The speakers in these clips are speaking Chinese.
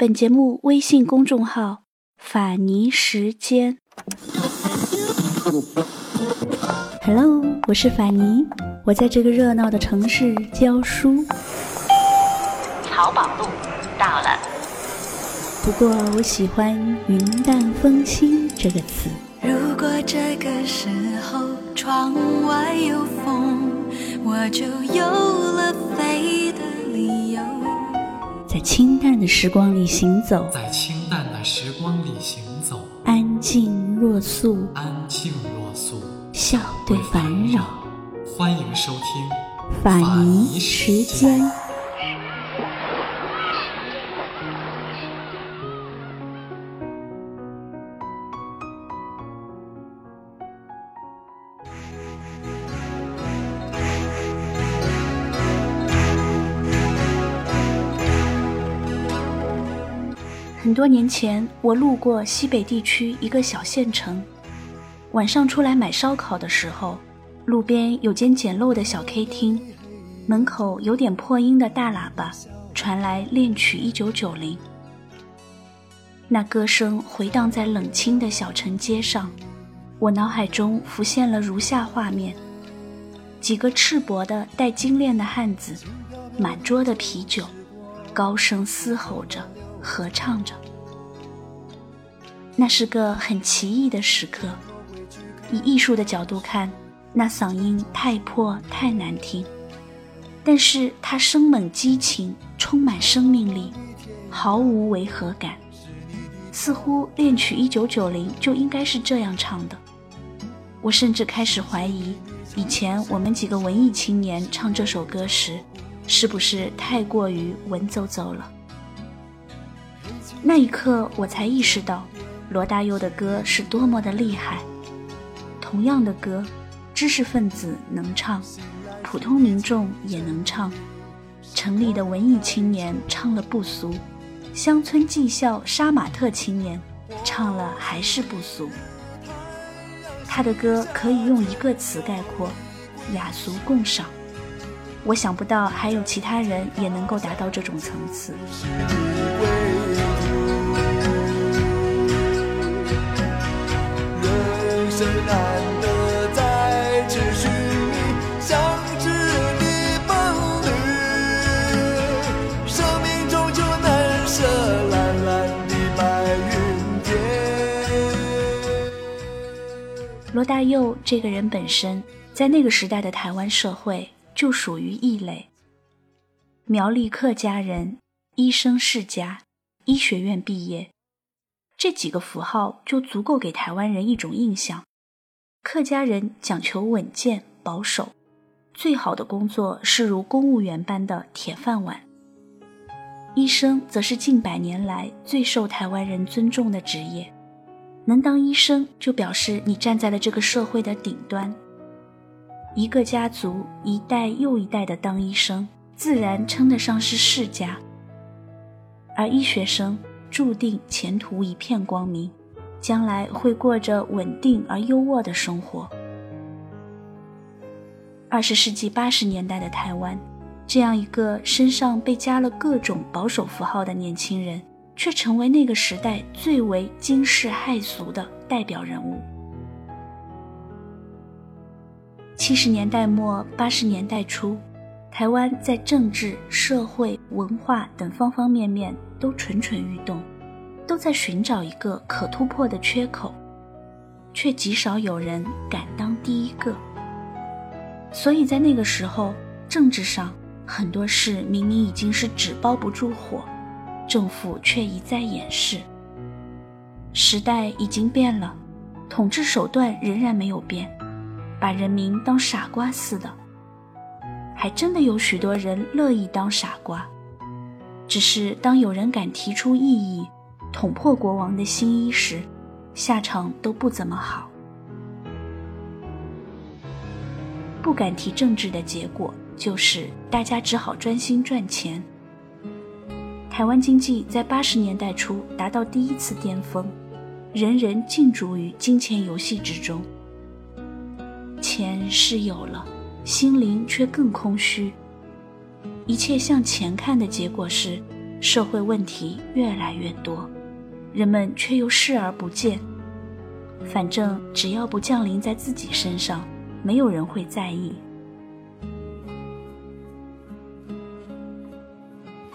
本节目微信公众号“法尼时间”。Hello，我是法尼，我在这个热闹的城市教书。淘宝路到了。不过我喜欢“云淡风轻”这个词。如果这个时候窗外有风，我就有了飞的。在清淡的时光里行走，在清淡的时光里行走，安静若素，安静若素，笑对烦扰。欢迎收听法尼时间。多年前，我路过西北地区一个小县城，晚上出来买烧烤的时候，路边有间简陋的小 K 厅，门口有点破音的大喇叭传来恋曲一九九零，那歌声回荡在冷清的小城街上，我脑海中浮现了如下画面：几个赤膊的带金链的汉子，满桌的啤酒，高声嘶吼着。合唱着，那是个很奇异的时刻。以艺术的角度看，那嗓音太破太难听，但是它生猛激情，充满生命力，毫无违和感，似乎恋曲一九九零就应该是这样唱的。我甚至开始怀疑，以前我们几个文艺青年唱这首歌时，是不是太过于文绉绉了。那一刻，我才意识到，罗大佑的歌是多么的厉害。同样的歌，知识分子能唱，普通民众也能唱。城里的文艺青年唱了不俗，乡村技校杀马特青年唱了还是不俗。他的歌可以用一个词概括：雅俗共赏。我想不到还有其他人也能够达到这种层次。罗大佑这个人本身，在那个时代的台湾社会就属于异类。苗栗客家人，医生世家，医学院毕业，这几个符号就足够给台湾人一种印象。客家人讲求稳健保守，最好的工作是如公务员般的铁饭碗。医生则是近百年来最受台湾人尊重的职业。能当医生，就表示你站在了这个社会的顶端。一个家族一代又一代的当医生，自然称得上是世家。而医学生注定前途一片光明，将来会过着稳定而优渥的生活。二十世纪八十年代的台湾，这样一个身上被加了各种保守符号的年轻人。却成为那个时代最为惊世骇俗的代表人物。七十年代末八十年代初，台湾在政治、社会、文化等方方面面都蠢蠢欲动，都在寻找一个可突破的缺口，却极少有人敢当第一个。所以在那个时候，政治上很多事明明已经是纸包不住火。政府却一再掩饰。时代已经变了，统治手段仍然没有变，把人民当傻瓜似的。还真的有许多人乐意当傻瓜，只是当有人敢提出异议，捅破国王的新衣时，下场都不怎么好。不敢提政治的结果，就是大家只好专心赚钱。台湾经济在八十年代初达到第一次巅峰，人人浸逐于金钱游戏之中。钱是有了，心灵却更空虚。一切向钱看的结果是，社会问题越来越多，人们却又视而不见。反正只要不降临在自己身上，没有人会在意。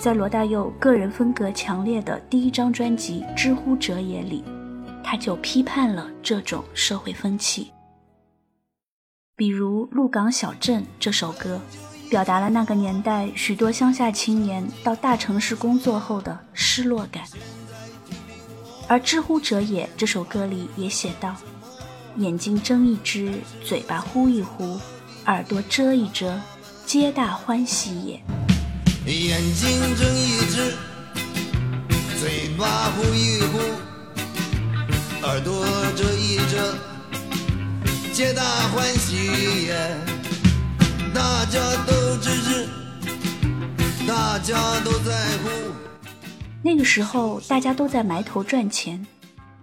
在罗大佑个人风格强烈的第一张专辑《知乎者也》里，他就批判了这种社会风气。比如《鹿港小镇》这首歌，表达了那个年代许多乡下青年到大城市工作后的失落感。而《知乎者也》这首歌里也写道：“眼睛睁一只，嘴巴呼一呼，耳朵遮一遮，皆大欢喜也。”眼睛睁一只，嘴巴呼一呼，耳朵遮一遮，皆大欢喜也。大家都支持，大家都在乎。那个时候，大家都在埋头赚钱，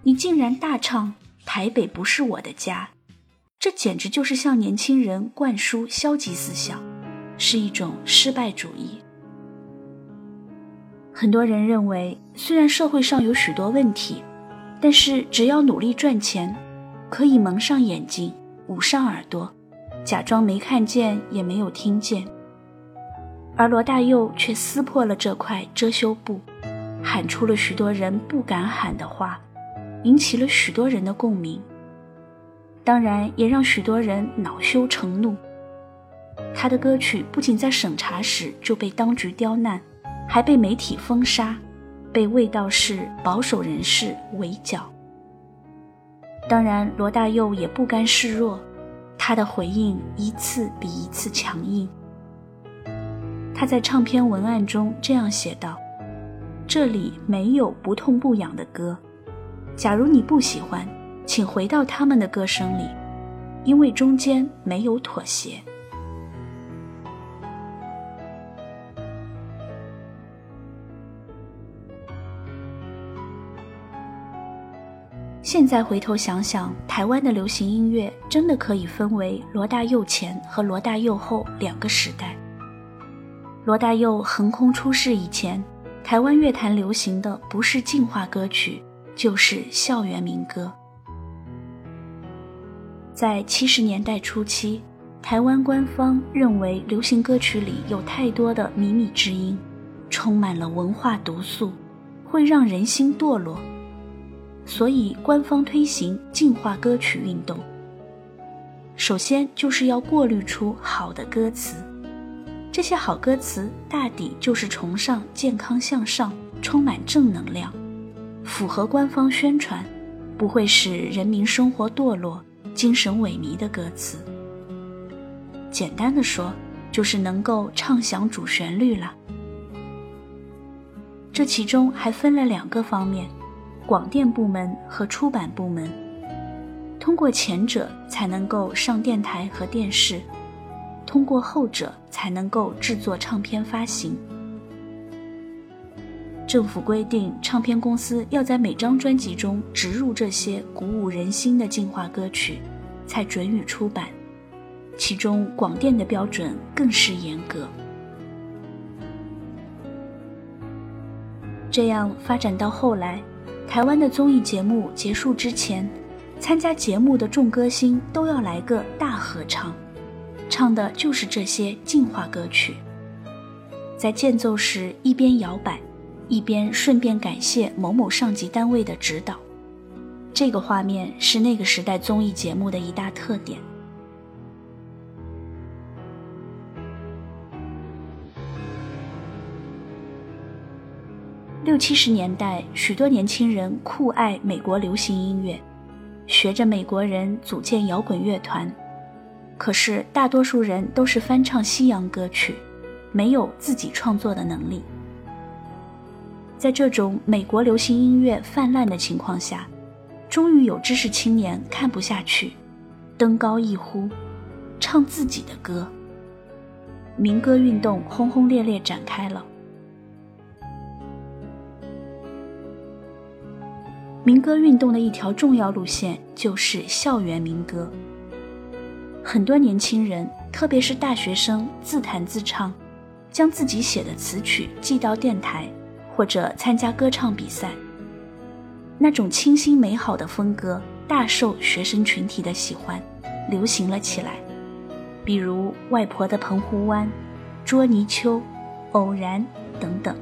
你竟然大唱“台北不是我的家”，这简直就是向年轻人灌输消极思想，是一种失败主义。很多人认为，虽然社会上有许多问题，但是只要努力赚钱，可以蒙上眼睛，捂上耳朵，假装没看见也没有听见。而罗大佑却撕破了这块遮羞布，喊出了许多人不敢喊的话，引起了许多人的共鸣，当然也让许多人恼羞成怒。他的歌曲不仅在审查时就被当局刁难。还被媒体封杀，被卫道士、保守人士围剿。当然，罗大佑也不甘示弱，他的回应一次比一次强硬。他在唱片文案中这样写道：“这里没有不痛不痒的歌，假如你不喜欢，请回到他们的歌声里，因为中间没有妥协。”现在回头想想，台湾的流行音乐真的可以分为罗大佑前和罗大佑后两个时代。罗大佑横空出世以前，台湾乐坛流行的不是进化歌曲，就是校园民歌。在七十年代初期，台湾官方认为流行歌曲里有太多的靡靡之音，充满了文化毒素，会让人心堕落。所以，官方推行净化歌曲运动。首先，就是要过滤出好的歌词。这些好歌词大抵就是崇尚健康向上、充满正能量、符合官方宣传、不会使人民生活堕落、精神萎靡的歌词。简单的说，就是能够唱响主旋律了。这其中还分了两个方面。广电部门和出版部门，通过前者才能够上电台和电视，通过后者才能够制作唱片发行。政府规定，唱片公司要在每张专辑中植入这些鼓舞人心的进化歌曲，才准予出版。其中广电的标准更是严格。这样发展到后来。台湾的综艺节目结束之前，参加节目的众歌星都要来个大合唱，唱的就是这些净化歌曲。在间奏时一边摇摆，一边顺便感谢某某上级单位的指导。这个画面是那个时代综艺节目的一大特点。六七十年代，许多年轻人酷爱美国流行音乐，学着美国人组建摇滚乐团。可是，大多数人都是翻唱西洋歌曲，没有自己创作的能力。在这种美国流行音乐泛滥的情况下，终于有知识青年看不下去，登高一呼，唱自己的歌。民歌运动轰轰烈烈展开了。民歌运动的一条重要路线就是校园民歌。很多年轻人，特别是大学生，自弹自唱，将自己写的词曲寄到电台，或者参加歌唱比赛。那种清新美好的风格大受学生群体的喜欢，流行了起来。比如《外婆的澎湖湾》《捉泥鳅》《偶然》等等。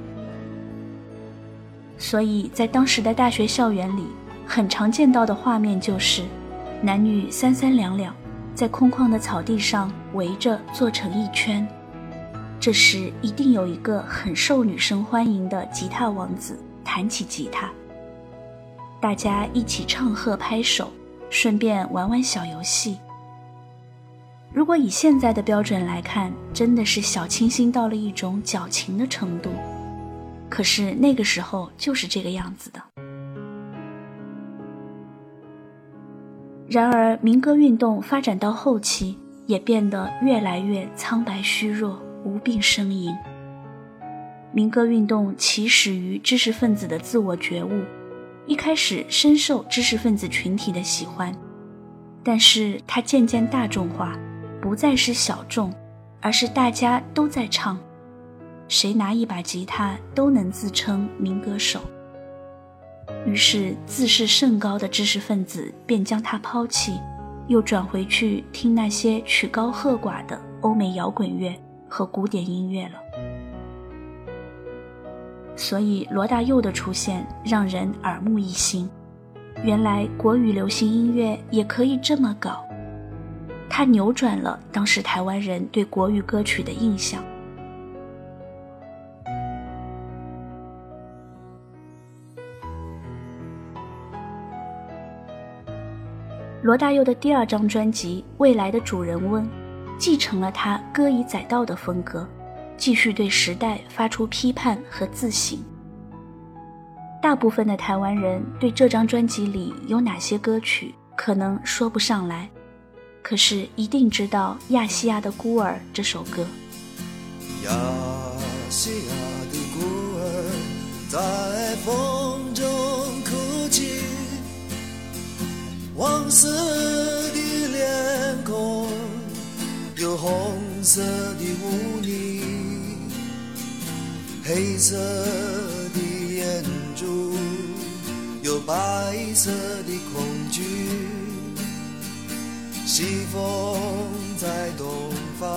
所以在当时的大学校园里，很常见到的画面就是，男女三三两两，在空旷的草地上围着坐成一圈。这时一定有一个很受女生欢迎的吉他王子弹起吉他，大家一起唱和拍手，顺便玩玩小游戏。如果以现在的标准来看，真的是小清新到了一种矫情的程度。可是那个时候就是这个样子的。然而，民歌运动发展到后期，也变得越来越苍白虚弱、无病呻吟。民歌运动起始于知识分子的自我觉悟，一开始深受知识分子群体的喜欢，但是它渐渐大众化，不再是小众，而是大家都在唱。谁拿一把吉他都能自称民歌手。于是自视甚高的知识分子便将他抛弃，又转回去听那些曲高和寡的欧美摇滚乐和古典音乐了。所以罗大佑的出现让人耳目一新，原来国语流行音乐也可以这么搞。他扭转了当时台湾人对国语歌曲的印象。罗大佑的第二张专辑《未来的主人翁》，继承了他歌以载道的风格，继续对时代发出批判和自省。大部分的台湾人对这张专辑里有哪些歌曲可能说不上来，可是一定知道《亚细亚的孤儿》这首歌。亚细亚的孤儿在风黄色的脸孔，有红色的污泥，黑色的眼珠，有白色的恐惧。西风在东方，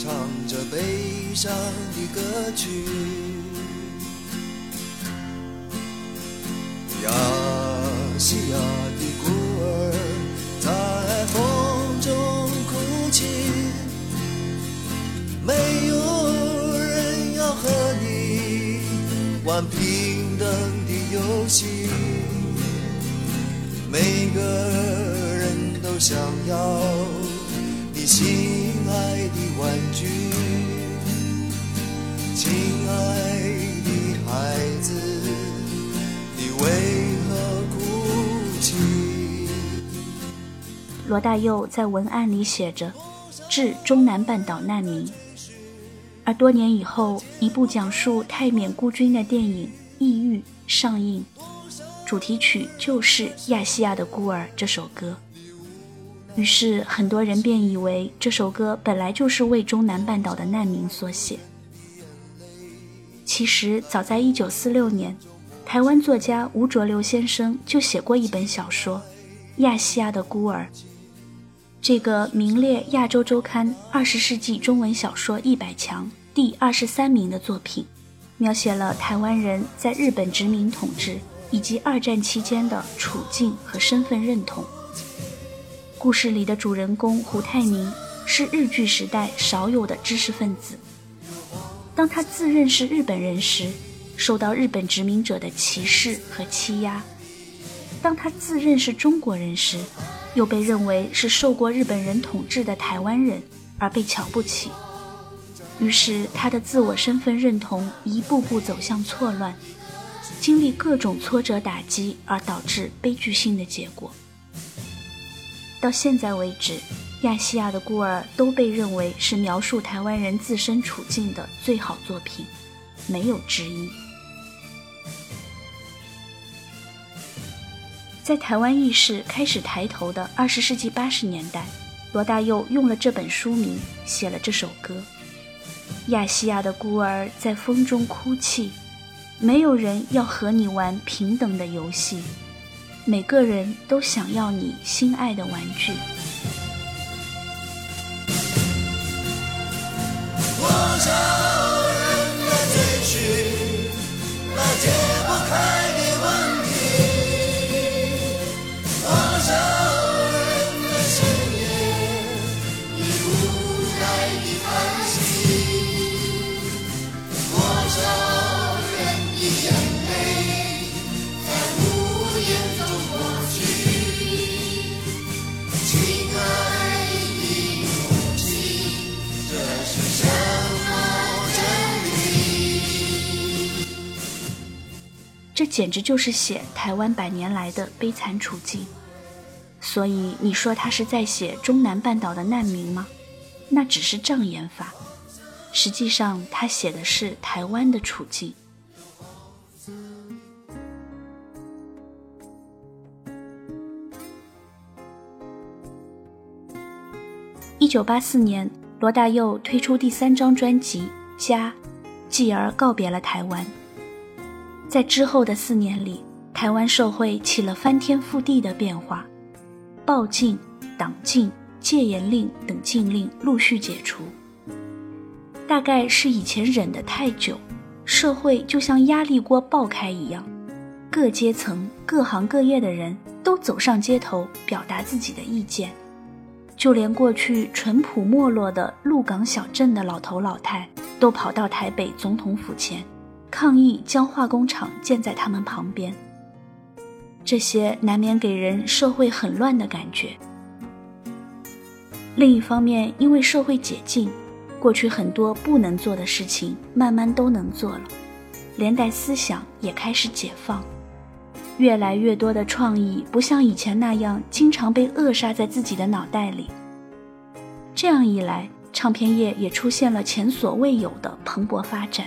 唱着悲伤的歌曲。亚细亚玩平等的游戏，每个人都想要你心爱的玩具。亲爱的孩子，你为何哭泣？罗大佑在文案里写着：“致中南半岛难民。”而多年以后，一部讲述泰缅孤军的电影《异域》上映，主题曲就是《亚细亚的孤儿》这首歌。于是很多人便以为这首歌本来就是为中南半岛的难民所写。其实早在1946年，台湾作家吴浊流先生就写过一本小说《亚细亚的孤儿》。这个名列《亚洲周刊》二十世纪中文小说一百强第二十三名的作品，描写了台湾人在日本殖民统治以及二战期间的处境和身份认同。故事里的主人公胡泰明是日据时代少有的知识分子。当他自认是日本人时，受到日本殖民者的歧视和欺压；当他自认是中国人时，又被认为是受过日本人统治的台湾人而被瞧不起，于是他的自我身份认同一步步走向错乱，经历各种挫折打击而导致悲剧性的结果。到现在为止，《亚细亚的孤儿》都被认为是描述台湾人自身处境的最好作品，没有之一。在台湾意识开始抬头的二十世纪八十年代，罗大佑用了这本书名写了这首歌。亚细亚的孤儿在风中哭泣，没有人要和你玩平等的游戏，每个人都想要你心爱的玩具。这简直就是写台湾百年来的悲惨处境。所以你说他是在写中南半岛的难民吗？那只是障眼法。实际上，他写的是台湾的处境。一九八四年，罗大佑推出第三张专辑《家》，继而告别了台湾。在之后的四年里，台湾社会起了翻天覆地的变化，报禁、党禁、戒严令等禁令陆续解除。大概是以前忍得太久，社会就像压力锅爆开一样，各阶层、各行各业的人都走上街头表达自己的意见。就连过去淳朴没落的鹿港小镇的老头老太，都跑到台北总统府前，抗议将化工厂建在他们旁边。这些难免给人社会很乱的感觉。另一方面，因为社会解禁，过去很多不能做的事情慢慢都能做了，连带思想也开始解放。越来越多的创意不像以前那样经常被扼杀在自己的脑袋里。这样一来，唱片业也出现了前所未有的蓬勃发展。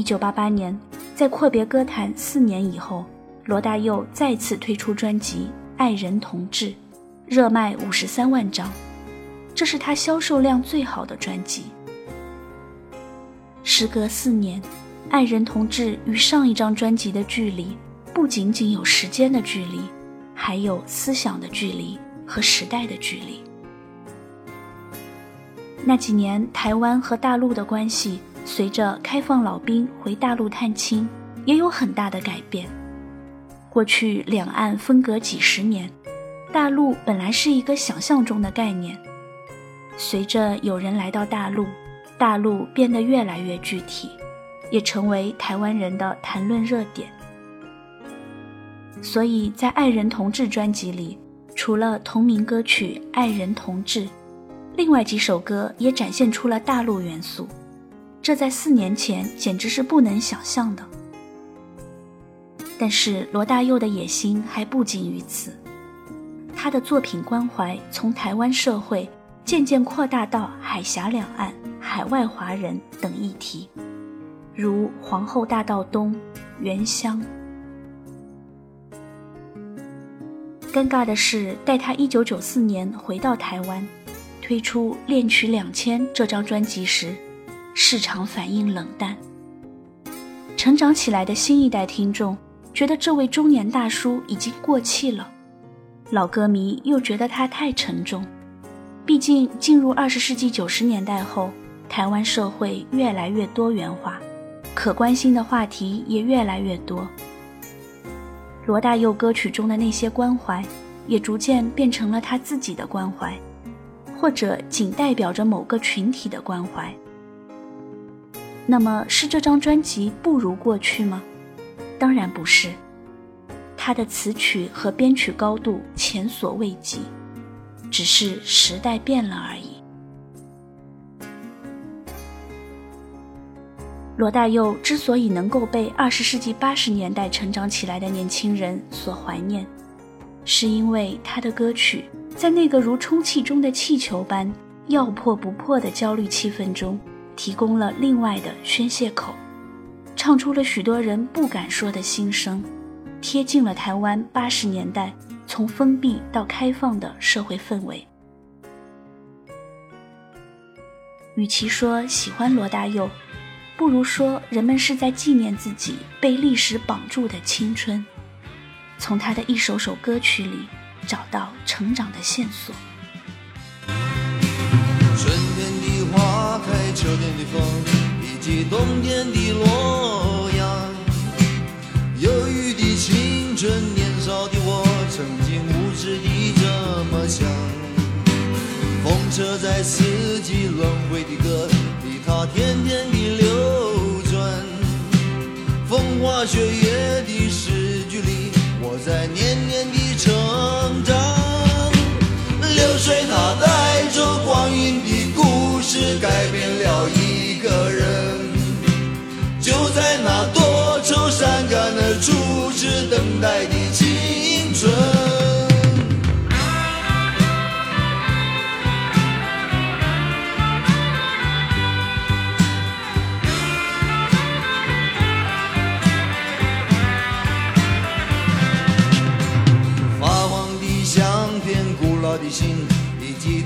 一九八八年，在阔别歌坛四年以后，罗大佑再次推出专辑《爱人同志》，热卖五十三万张，这是他销售量最好的专辑。时隔四年。爱人同志与上一张专辑的距离，不仅仅有时间的距离，还有思想的距离和时代的距离。那几年，台湾和大陆的关系随着开放老兵回大陆探亲，也有很大的改变。过去两岸分隔几十年，大陆本来是一个想象中的概念，随着有人来到大陆，大陆变得越来越具体。也成为台湾人的谈论热点。所以在《爱人同志》专辑里，除了同名歌曲《爱人同志》，另外几首歌也展现出了大陆元素，这在四年前简直是不能想象的。但是罗大佑的野心还不仅于此，他的作品关怀从台湾社会渐渐扩大到海峡两岸、海外华人等议题。如皇后大道东、原乡。尴尬的是，待他一九九四年回到台湾，推出《恋曲两千》这张专辑时，市场反应冷淡。成长起来的新一代听众觉得这位中年大叔已经过气了，老歌迷又觉得他太沉重。毕竟进入二十世纪九十年代后，台湾社会越来越多元化。可关心的话题也越来越多。罗大佑歌曲中的那些关怀，也逐渐变成了他自己的关怀，或者仅代表着某个群体的关怀。那么，是这张专辑不如过去吗？当然不是，他的词曲和编曲高度前所未及，只是时代变了而已。罗大佑之所以能够被二十世纪八十年代成长起来的年轻人所怀念，是因为他的歌曲在那个如充气中的气球般要破不破的焦虑气氛中，提供了另外的宣泄口，唱出了许多人不敢说的心声，贴近了台湾八十年代从封闭到开放的社会氛围。与其说喜欢罗大佑，不如说人们是在纪念自己被历史绑住的青春，从他的一首首歌曲里找到成长的线索。的风，以及冬天的洛阳。忧郁的青春，年少的我，曾经无知地这么想。风车在四季轮回的歌里，它天天地流转。风花雪月的诗句里，我在年年的成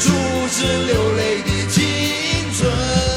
处是流泪的青春。